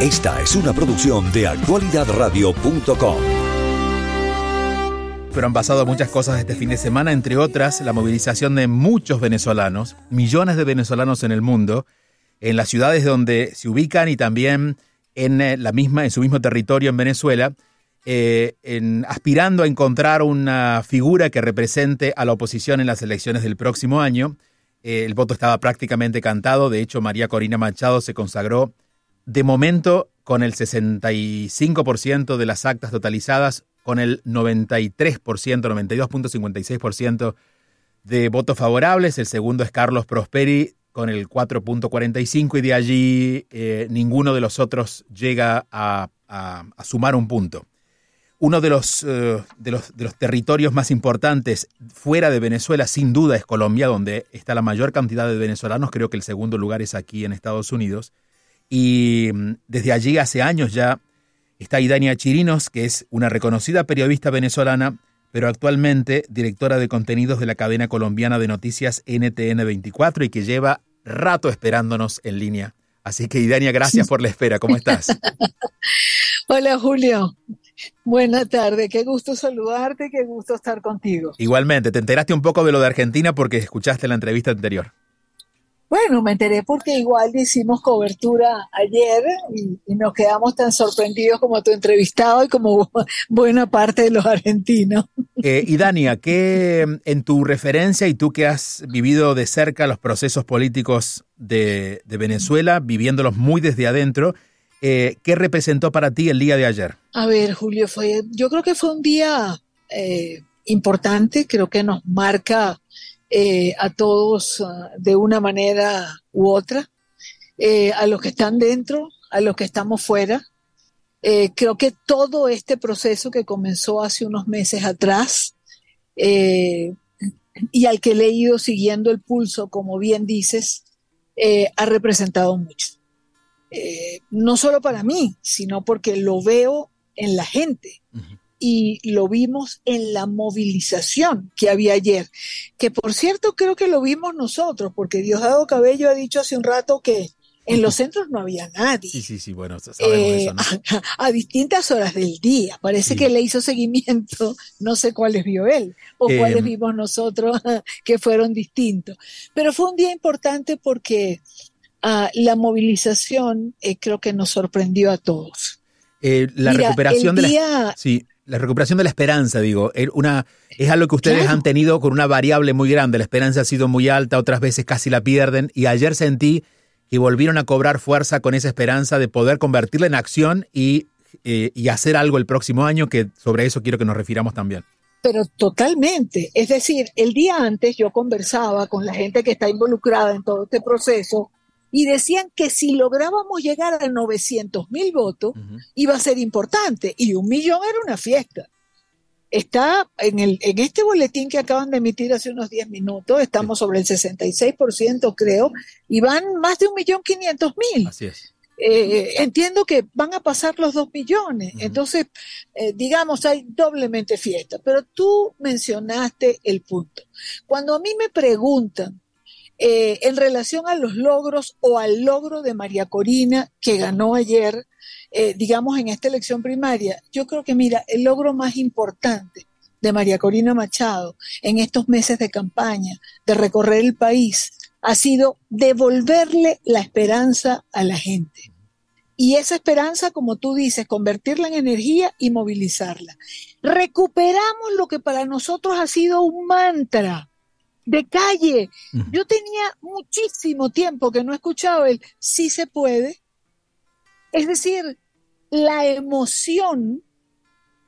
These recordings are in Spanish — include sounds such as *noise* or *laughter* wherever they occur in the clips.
Esta es una producción de actualidadradio.com. Pero han pasado muchas cosas este fin de semana, entre otras la movilización de muchos venezolanos, millones de venezolanos en el mundo, en las ciudades donde se ubican y también en eh, la misma, en su mismo territorio en Venezuela, eh, aspirando a encontrar una figura que represente a la oposición en las elecciones del próximo año. Eh, el voto estaba prácticamente cantado, de hecho María Corina Machado se consagró de momento con el 65% de las actas totalizadas, con el 93%, 92.56% de votos favorables. El segundo es Carlos Prosperi con el 4.45 y de allí eh, ninguno de los otros llega a, sumar un punto. Uno de los, eh, de, los, de los territorios más importantes fuera de Venezuela, sin duda, es Colombia, donde está la mayor cantidad de venezolanos. Creo que el segundo lugar es aquí en Estados Unidos. Y mm, desde allí hace años ya está Idania Chirinos, que es una reconocida periodista venezolana, pero actualmente directora de contenidos de la cadena colombiana de noticias NTN 24 y que lleva rato esperándonos en línea. Así que Idania, gracias *laughs* por la espera. ¿Cómo estás? *laughs* Hola Julio. Buenas tardes, qué gusto saludarte, qué gusto estar contigo. Igualmente, te enteraste un poco de lo de Argentina porque escuchaste la entrevista anterior. Bueno, me enteré porque igual hicimos cobertura ayer y, nos quedamos tan sorprendidos como tu entrevistado y como *laughs* buena parte de los argentinos. Eh, y Dania, ¿qué en tu referencia y tú que has vivido de cerca los procesos políticos de, Venezuela, viviéndolos muy desde adentro, eh, ¿qué representó para ti el día de ayer? A ver, Julio, fue, yo creo que fue un día eh, importante, creo que nos marca eh, a todos ah, de una manera u otra, eh, a los que están dentro, a los que estamos fuera. Eh, creo que todo este proceso que comenzó hace unos meses atrás y al que he ido siguiendo el pulso, como bien dices, ha representado mucho. no solo para mí, sino porque lo veo en la gente y lo vimos en la movilización que había ayer, que por cierto creo que lo vimos nosotros, porque Diosdado Cabello ha dicho hace un rato que en los centros no había nadie. Sí, sí, sí, bueno, eh, *laughs* a, distintas horas del día. Parece que le hizo seguimiento, *laughs* no sé cuáles vio él o cuáles em. vimos nosotros *laughs* que fueron distintos. Pero fue un día importante porque ah, la movilización eh, creo que nos sorprendió a todos. Eh, la recuperación de la... Sí la recuperación de la esperanza, digo, una, es algo que ustedes han tenido con una variable muy grande. La esperanza ha sido muy alta, otras veces casi la pierden. Y ayer sentí que volvieron a cobrar fuerza con esa esperanza de poder convertirla en acción y, eh, y hacer algo el próximo año, que sobre eso quiero que nos refiramos también. Pero totalmente. Es decir, el día antes yo conversaba con la gente que está involucrada en todo este proceso y decían que si lográbamos llegar a 900 mil votos, iba a ser importante, y un millón era una fiesta. Está en, el, en este boletín que acaban de emitir hace unos 10 minutos, estamos sobre el 66%, creo, y van más de un millón quinientos mil. Así es. Eh, entiendo que van a pasar los dos millones, entonces, eh, digamos, hay doblemente fiesta, pero tú mencionaste el punto. Cuando a mí me preguntan eh, en relación a los logros o al logro de María Corina que ganó ayer, eh, digamos, en esta elección primaria, yo creo que, mira, el logro más importante de María Corina Machado en estos meses de campaña, de recorrer el país, ha sido devolverle la esperanza a la gente. Y esa esperanza, como tú dices, convertirla en energía y movilizarla. Recuperamos lo que para nosotros ha sido un mantra de calle. Yo tenía muchísimo tiempo que no escuchaba el sí se puede. Es decir, la emoción,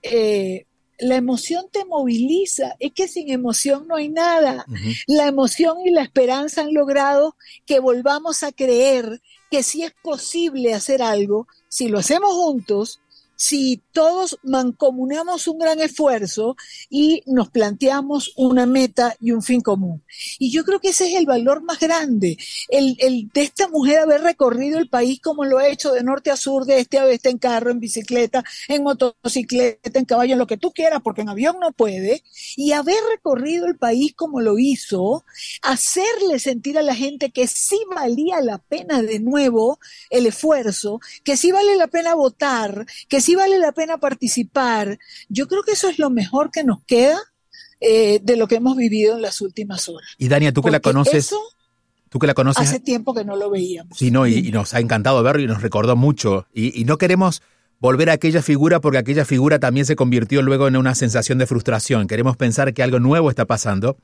eh, la emoción te moviliza. Es que sin emoción no hay nada. La emoción y la esperanza han logrado que volvamos a creer que sí es posible hacer algo, si lo hacemos juntos, si todos mancomunamos un gran esfuerzo y nos planteamos una meta y un fin común. Y yo creo que ese es el valor más grande, el, el de esta mujer haber recorrido el país como lo ha hecho de norte a sur, de este a oeste, en carro, en bicicleta, en motocicleta, en caballo, en lo que tú quieras, porque en avión no puede, y haber recorrido el país como lo hizo, hacerle sentir a la gente que sí valía la pena de nuevo el esfuerzo, que sí vale la pena votar, que sí vale la pena participar. Yo creo que eso es lo mejor que nos queda eh, de lo que hemos vivido en las últimas horas. Y Dania, tú que la conoces. Tú que la conoces. Hace tiempo que no lo veíamos. Sí, no, y, nos ha encantado verlo y nos recordó mucho. Y, no queremos volver a aquella figura porque aquella figura también se convirtió luego en una sensación de frustración. Queremos pensar que algo nuevo está pasando.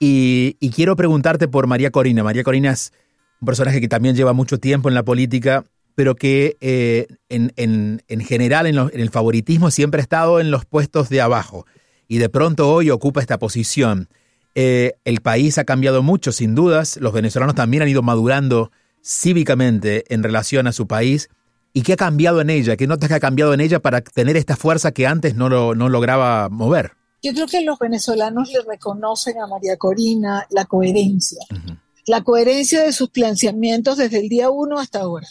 Y, y quiero preguntarte por María Corina. María Corina es un personaje que también lleva mucho tiempo en la política pero que eh, en, en, general en, el favoritismo siempre ha estado en los puestos de abajo y de pronto hoy ocupa esta posición. Eh, el país ha cambiado mucho, sin dudas, los venezolanos también han ido madurando cívicamente en relación a su país. ¿Y qué ha cambiado en ella? ¿Qué notas que ha cambiado en ella para tener esta fuerza que antes no, lo, no lograba mover? Yo creo que los venezolanos le reconocen a María Corina la coherencia, la coherencia de sus planteamientos desde el día uno hasta ahora.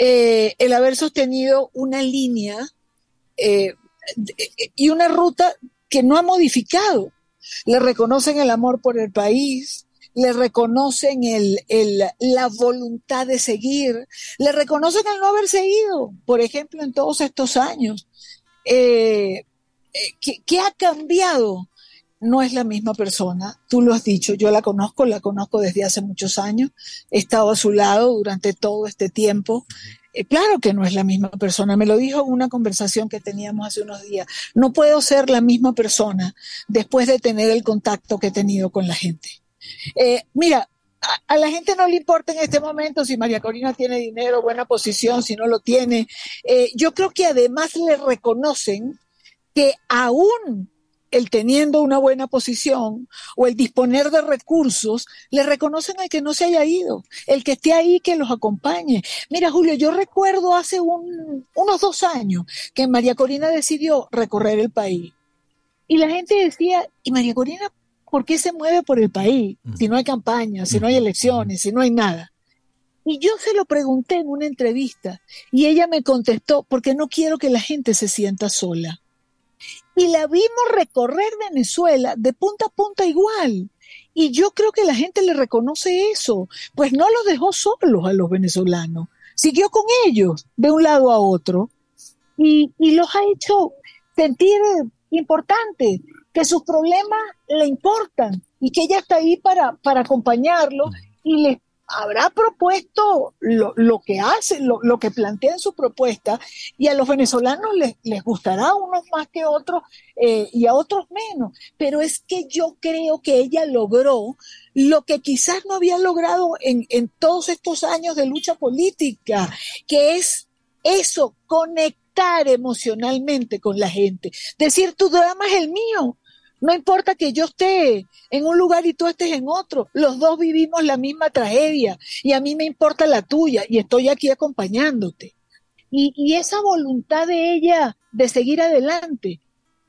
Eh, el haber sostenido una línea eh, y una ruta que no ha modificado. Le reconocen el amor por el país, le reconocen el, la voluntad de seguir, le reconocen el no haber seguido, por ejemplo, en todos estos años. Eh, ¿qué, ha cambiado? No es la misma persona, tú lo has dicho, yo la conozco, la conozco desde hace muchos años, he estado a su lado durante todo este tiempo. Eh, claro que no es la misma persona, me lo dijo en una conversación que teníamos hace unos días. No puedo ser la misma persona después de tener el contacto que he tenido con la gente. Eh, mira, a, la gente no le importa en este momento si María Corina tiene dinero, buena posición, si no lo tiene. Eh, yo creo que además le reconocen que aún el teniendo una buena posición o el disponer de recursos, le reconocen al que no se haya ido, el que esté ahí que los acompañe. Mira, Julio, yo recuerdo hace unos dos años que María Corina decidió recorrer el país. Y la gente decía, ¿y María Corina por qué se mueve por el país si no hay campaña, si no hay elecciones, si no hay nada? Y yo se lo pregunté en una entrevista y ella me contestó, porque no quiero que la gente se sienta sola y la vimos recorrer Venezuela de punta a punta igual. Y yo creo que la gente le reconoce eso, pues no los dejó solos a los venezolanos, siguió con ellos de un lado a otro. Y, los ha hecho sentir importantes, que sus problemas le importan y que ella está ahí para, para acompañarlos y les habrá propuesto lo, que hace, lo, que plantea en su propuesta, y a los venezolanos les, les gustará unos más que otros eh, y a otros menos. Pero es que yo creo que ella logró lo que quizás no había logrado en, en todos estos años de lucha política, que es eso, conectar emocionalmente con la gente. Decir, tu drama es el mío, no importa que yo esté en un lugar y tú estés en otro, los dos vivimos la misma tragedia y a mí me importa la tuya y estoy aquí acompañándote. Y, esa voluntad de ella de seguir adelante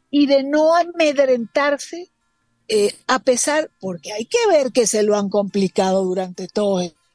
y de no amedrentarse, eh, a pesar, porque hay que ver que se lo han complicado durante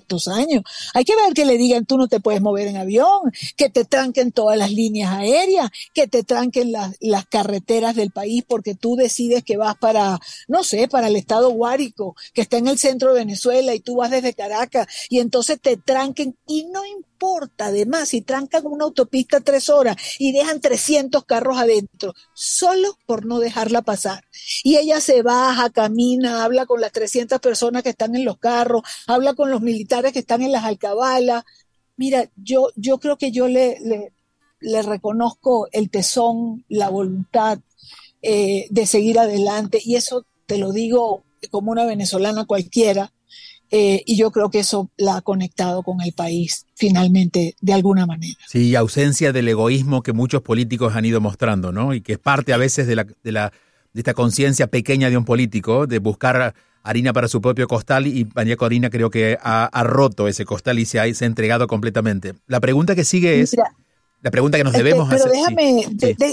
todo años. Hay que ver que le digan tú no te puedes mover en avión, que te tranquen todas las líneas aéreas, que te tranquen las, las carreteras del país porque tú decides que vas para, no sé, para el estado Guárico, que está en el centro de Venezuela y tú vas desde Caracas y entonces te tranquen y no importa además si trancan una autopista tres horas y dejan 300 carros adentro, solo por no dejarla pasar. Y ella se baja, camina, habla con las 300 personas que están en los carros, habla con los militares que están en las alcabalas. Mira, yo, yo creo que yo le, le, reconozco el tesón, la voluntad eh, de seguir adelante y eso te lo digo como una venezolana cualquiera, eh, y yo creo que eso la ha conectado con el país finalmente de alguna manera. Sí, ausencia del egoísmo que muchos políticos han ido mostrando, ¿no? Y que es parte a veces de, la, de, la, de esta conciencia pequeña de un político, de buscar harina para su propio costal y María Corina creo que ha, roto ese costal y se ha, se ha, entregado completamente. La pregunta que sigue es... La pregunta que nos este, debemos pero hacer. Déjame,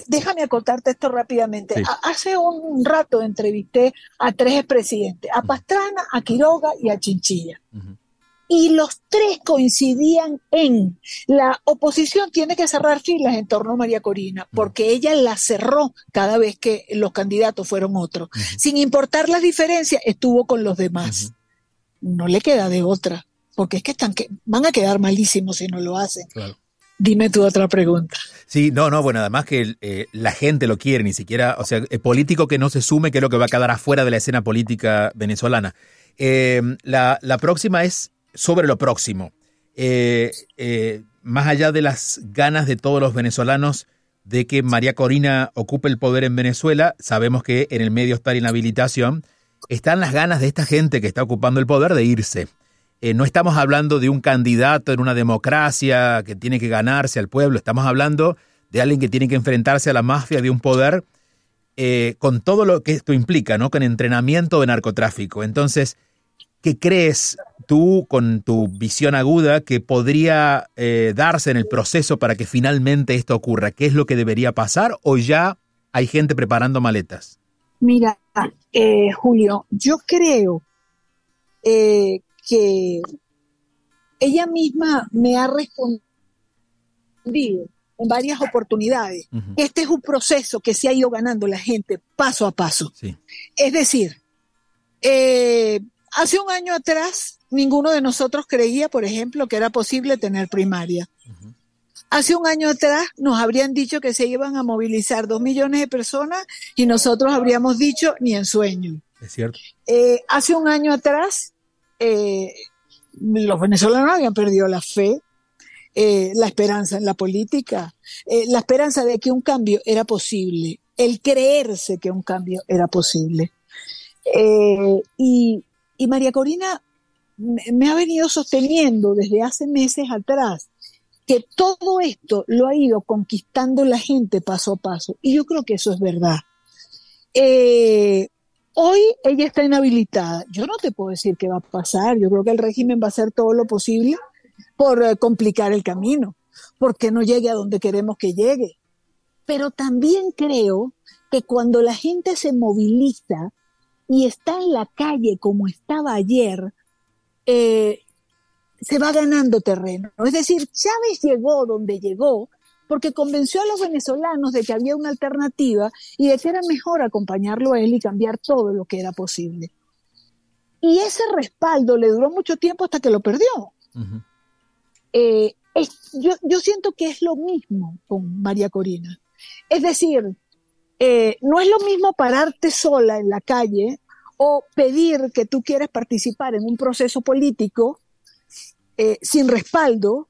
déjame acotarte esto rápidamente. Hace un rato entrevisté a tres expresidentes, a Pastrana, a Quiroga y a Chinchilla. Y los tres coincidían en la oposición tiene que cerrar filas en torno a María Corina, porque ella la cerró cada vez que los candidatos fueron otros. Sin importar las diferencias, estuvo con los demás. No le queda de otra, porque es que están que van a quedar malísimos si no lo hacen. Claro. Dime tu otra pregunta. Sí, no, no, bueno, además que eh, la gente lo quiere, ni siquiera, o sea, el político que no se sume, que es lo que va a quedar afuera de la escena política venezolana. Eh, la, próxima es sobre lo próximo. Eh, más allá de las ganas de todos los venezolanos de que María Corina ocupe el poder en Venezuela, sabemos que en el medio está la inhabilitación, están las ganas de esta gente que está ocupando el poder de irse. Eh, no estamos hablando de un candidato en una democracia que tiene que ganarse al pueblo, estamos hablando de alguien que tiene que enfrentarse a la mafia de un poder eh, con todo lo que esto implica, ¿no? Con entrenamiento de narcotráfico. Entonces, ¿qué crees tú con tu visión aguda que podría eh, darse en el proceso para que finalmente esto ocurra? ¿Qué es lo que debería pasar o ya hay gente preparando maletas? Mira, Julio, yo creo que ella misma me ha respondido en varias oportunidades. Este es un proceso que se ha ido ganando la gente paso a paso. Es decir, eh, hace un año atrás ninguno de nosotros creía, por ejemplo, que era posible tener primaria. Hace un año atrás nos habrían dicho que se iban a movilizar dos millones de personas y nosotros habríamos dicho ni en sueño. Es cierto. Eh, hace un año atrás eh, los venezolanos habían perdido la fe, eh, la esperanza en la política, eh, la esperanza de que un cambio era posible, el creerse que un cambio era posible. Y, María Corina me, ha venido sosteniendo desde hace meses atrás que todo esto lo ha ido conquistando la gente paso a paso. Y yo creo que eso es verdad. Hoy ella está inhabilitada. Yo no te puedo decir qué va a pasar. Yo creo que el régimen va a hacer todo lo posible por eh, complicar el camino, porque no llegue a donde queremos que llegue. Pero también creo que cuando la gente se moviliza y está en la calle como estaba ayer, eh, se va ganando terreno. Es decir, Chávez llegó donde llegó porque convenció a los venezolanos de que había una alternativa y de que era mejor acompañarlo a él y cambiar todo lo que era posible. Y ese respaldo le duró mucho tiempo hasta que lo perdió. Eh, yo, siento que es lo mismo con María Corina. Es decir, eh, no es lo mismo pararte sola en la calle o pedir que tú quieres participar en un proceso político eh, sin respaldo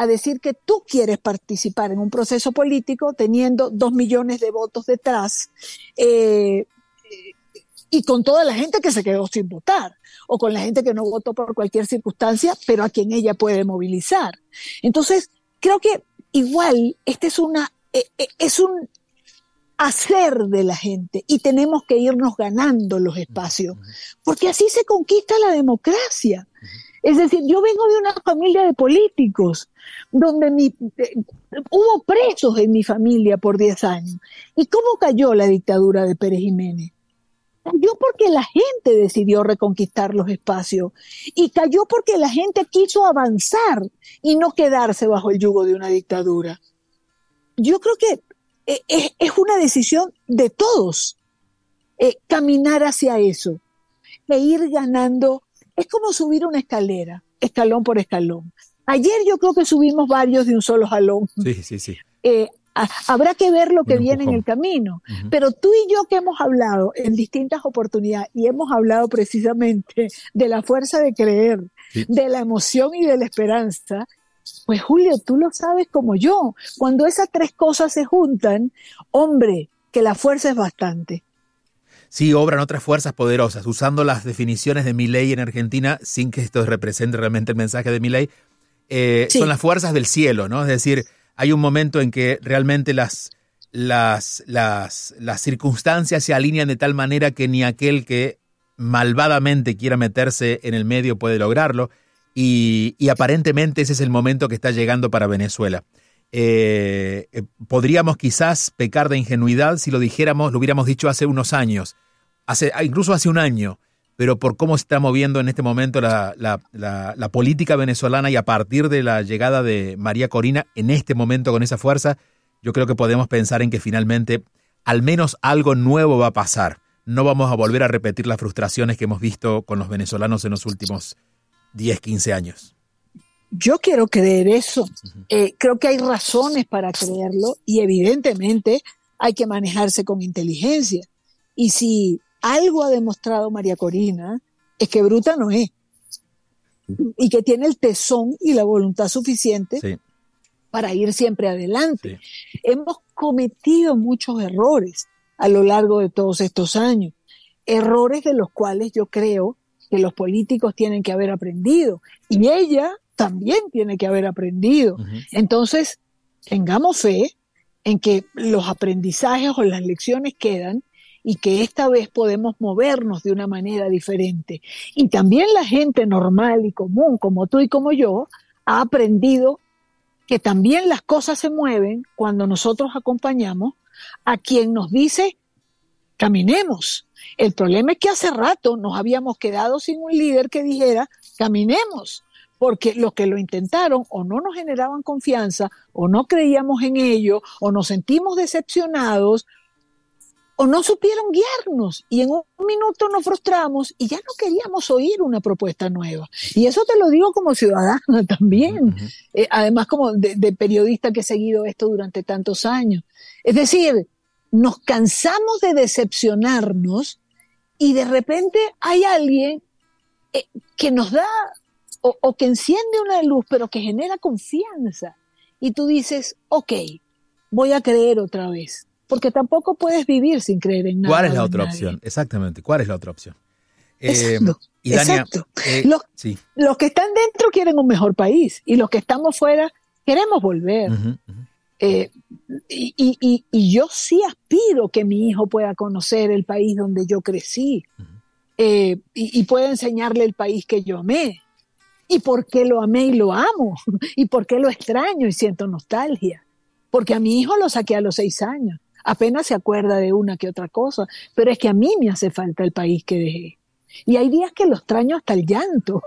a decir que tú quieres participar en un proceso político teniendo dos millones de votos detrás eh, y con toda la gente que se quedó sin votar o con la gente que no votó por cualquier circunstancia, pero a quien ella puede movilizar. Entonces, creo que igual este es una eh, eh, es un hacer de la gente y tenemos que irnos ganando los espacios, porque así se conquista la democracia. Es decir, yo vengo de una familia de políticos, donde eh, hubo presos en mi familia por 10 años. ¿Y cómo cayó la dictadura de Pérez Jiménez? Cayó porque la gente decidió reconquistar los espacios y cayó porque la gente quiso avanzar y no quedarse bajo el yugo de una dictadura. Yo creo que eh, es, una decisión de todos eh, caminar hacia eso e ir ganando es como subir una escalera, escalón por escalón. Ayer yo creo que subimos varios de un solo jalón. Sí, sí, sí. Eh, habrá que ver lo que viene en el camino. Pero tú y yo que hemos hablado en distintas oportunidades y hemos hablado precisamente de la fuerza de creer, de la emoción y de la esperanza, pues Julio, tú lo sabes como yo. Cuando esas tres cosas se juntan, hombre, que la fuerza es bastante. Sí, obran otras fuerzas poderosas, usando las definiciones de mi ley en Argentina, sin que esto represente realmente el mensaje de mi ley. Eh, son las fuerzas del cielo, ¿no? Es decir, hay un momento en que realmente las, las, las, las circunstancias se alinean de tal manera que ni aquel que malvadamente quiera meterse en el medio puede lograrlo. Y, y, aparentemente ese es el momento que está llegando para Venezuela. Eh, eh, podríamos quizás pecar de ingenuidad si lo dijéramos, lo hubiéramos dicho hace unos años, hace, ah, incluso hace un año, pero por cómo se está moviendo en este momento la, la, política venezolana y a partir de la llegada de María Corina en este momento con esa fuerza, yo creo que podemos pensar en que finalmente al menos algo nuevo va a pasar. No vamos a volver a repetir las frustraciones que hemos visto con los venezolanos en los últimos 10, 15 años. Yo quiero creer eso. Eh, creo que hay razones para creerlo y evidentemente hay que manejarse con inteligencia. Y si algo ha demostrado María Corina, es que bruta no es. Y que tiene el tesón y la voluntad suficiente para ir siempre adelante. Hemos cometido muchos errores a lo largo de todos estos años, errores de los cuales yo creo que los políticos tienen que haber aprendido. Y ella también tiene que haber aprendido. Entonces, tengamos fe en que los aprendizajes o las lecciones quedan y que esta vez podemos movernos de una manera diferente. Y también la gente normal y común, como tú y como yo, ha aprendido que también las cosas se mueven cuando nosotros acompañamos a quien nos dice, caminemos. El problema es que hace rato nos habíamos quedado sin un líder que dijera, caminemos porque los que lo intentaron o no nos generaban confianza, o no creíamos en ello, o nos sentimos decepcionados, o no supieron guiarnos y en un minuto nos frustramos y ya no queríamos oír una propuesta nueva. Y eso te lo digo como ciudadana *laughs* también, eh, además como de, de, periodista que he seguido esto durante tantos años. Es decir, nos cansamos de decepcionarnos y de repente hay alguien eh, que nos da o, que enciende una luz, pero que genera confianza. Y tú dices, ok, voy a creer otra vez. Porque tampoco puedes vivir sin creer en nada. ¿Cuál es la otra opción? Exactamente, ¿cuál es la otra opción? Exacto. Eh, exacto. Eh, los, los, que están dentro quieren un mejor país y los que estamos fuera queremos volver. Eh, y, y, y, yo sí aspiro que mi hijo pueda conocer el país donde yo crecí y, y, pueda enseñarle el país que yo amé y por qué lo amé y lo amo, *laughs* y por qué lo extraño y siento nostalgia. Porque a mi hijo lo saqué a los seis años, apenas se acuerda de una que otra cosa, pero es que a mí me hace falta el país que dejé. Y hay días que lo extraño hasta el llanto.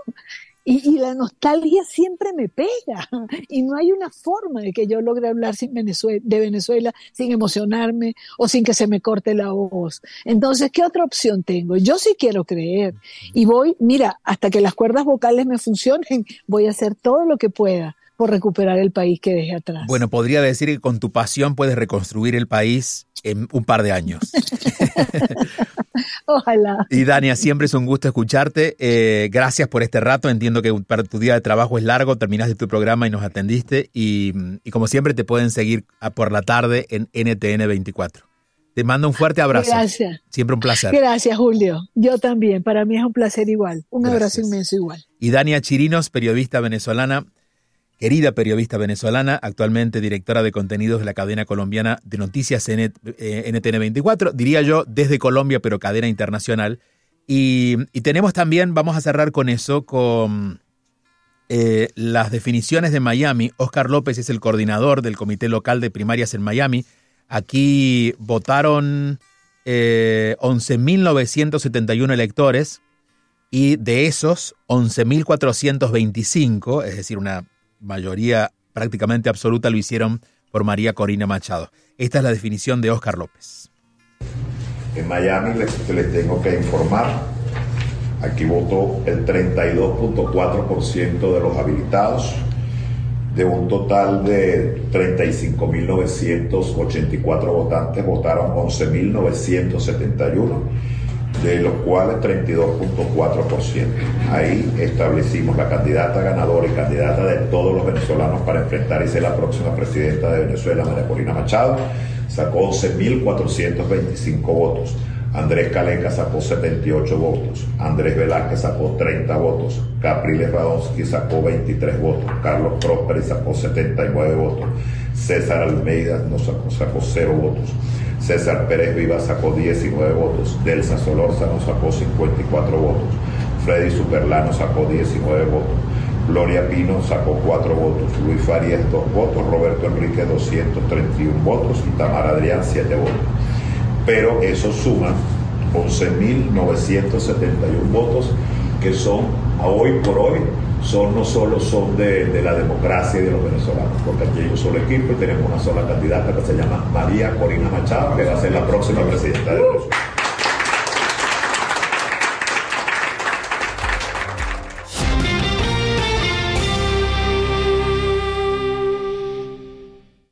Y, la nostalgia siempre me pega *laughs* y no hay una forma de que yo logre hablar sin Venezuela, de Venezuela sin emocionarme o sin que se me corte la voz. Entonces, ¿qué otra opción tengo? Yo sí quiero creer y voy, mira, hasta que las cuerdas vocales me funcionen, voy a hacer todo lo que pueda por recuperar el país que dejé atrás. Bueno, podría decir que con tu pasión puedes reconstruir el país en un par de años. *laughs* Ojalá. Y Dania, siempre es un gusto escucharte. Eh, gracias por este rato. Entiendo que para tu día de trabajo es largo, terminaste tu programa y nos atendiste. Y, como siempre te pueden seguir por la tarde en NTN 24. Te mando un fuerte abrazo. Gracias. Siempre un placer. Gracias, Julio. Yo también. Para mí es un placer igual. Un abrazo inmenso igual. Y Dania Chirinos, periodista venezolana querida periodista venezolana, actualmente directora de contenidos de la cadena colombiana de noticias NTN 24, diría yo desde Colombia, pero cadena internacional. Y, tenemos también, vamos a cerrar con eso, con eh, las definiciones de Miami. Oscar López es el coordinador del Comité Local de Primarias en Miami. Aquí votaron eh, 11.971 electores y de esos 11.425, es decir, una mayoría prácticamente absoluta lo hicieron por María Corina Machado. Esta es la definición de Oscar López. En Miami les, tengo que informar, aquí votó el 32.4% de los habilitados, de un total de 35.984 votantes, votaron 11.971 de los cuales 32.4%. Ahí establecimos la candidata ganadora y candidata de todos los venezolanos para enfrentar y ser la próxima presidenta de Venezuela, María Corina Machado. Sacó 11.425 votos. Andrés Caleca sacó 78 votos. Andrés Velázquez sacó 30 votos. Capriles Radonsky sacó 23 votos. Carlos Prósperi sacó 79 votos. César Almeida no sacó, sacó 0 votos. César Pérez Viva sacó 19 votos, Delsa Solórzano sacó 54 votos, Freddy Superlano sacó 19 votos, Gloria Pino sacó cuatro votos, Luis Farías dos votos, Roberto Enrique 231 votos y Tamara Adrián siete votos. Pero eso suma 11.971 votos que son hoy por hoy son no solo son de, la democracia y de los venezolanos, porque aquí hay un solo equipo y tenemos una sola candidata que se llama María Corina Machado, que va a ser la próxima presidenta de Venezuela.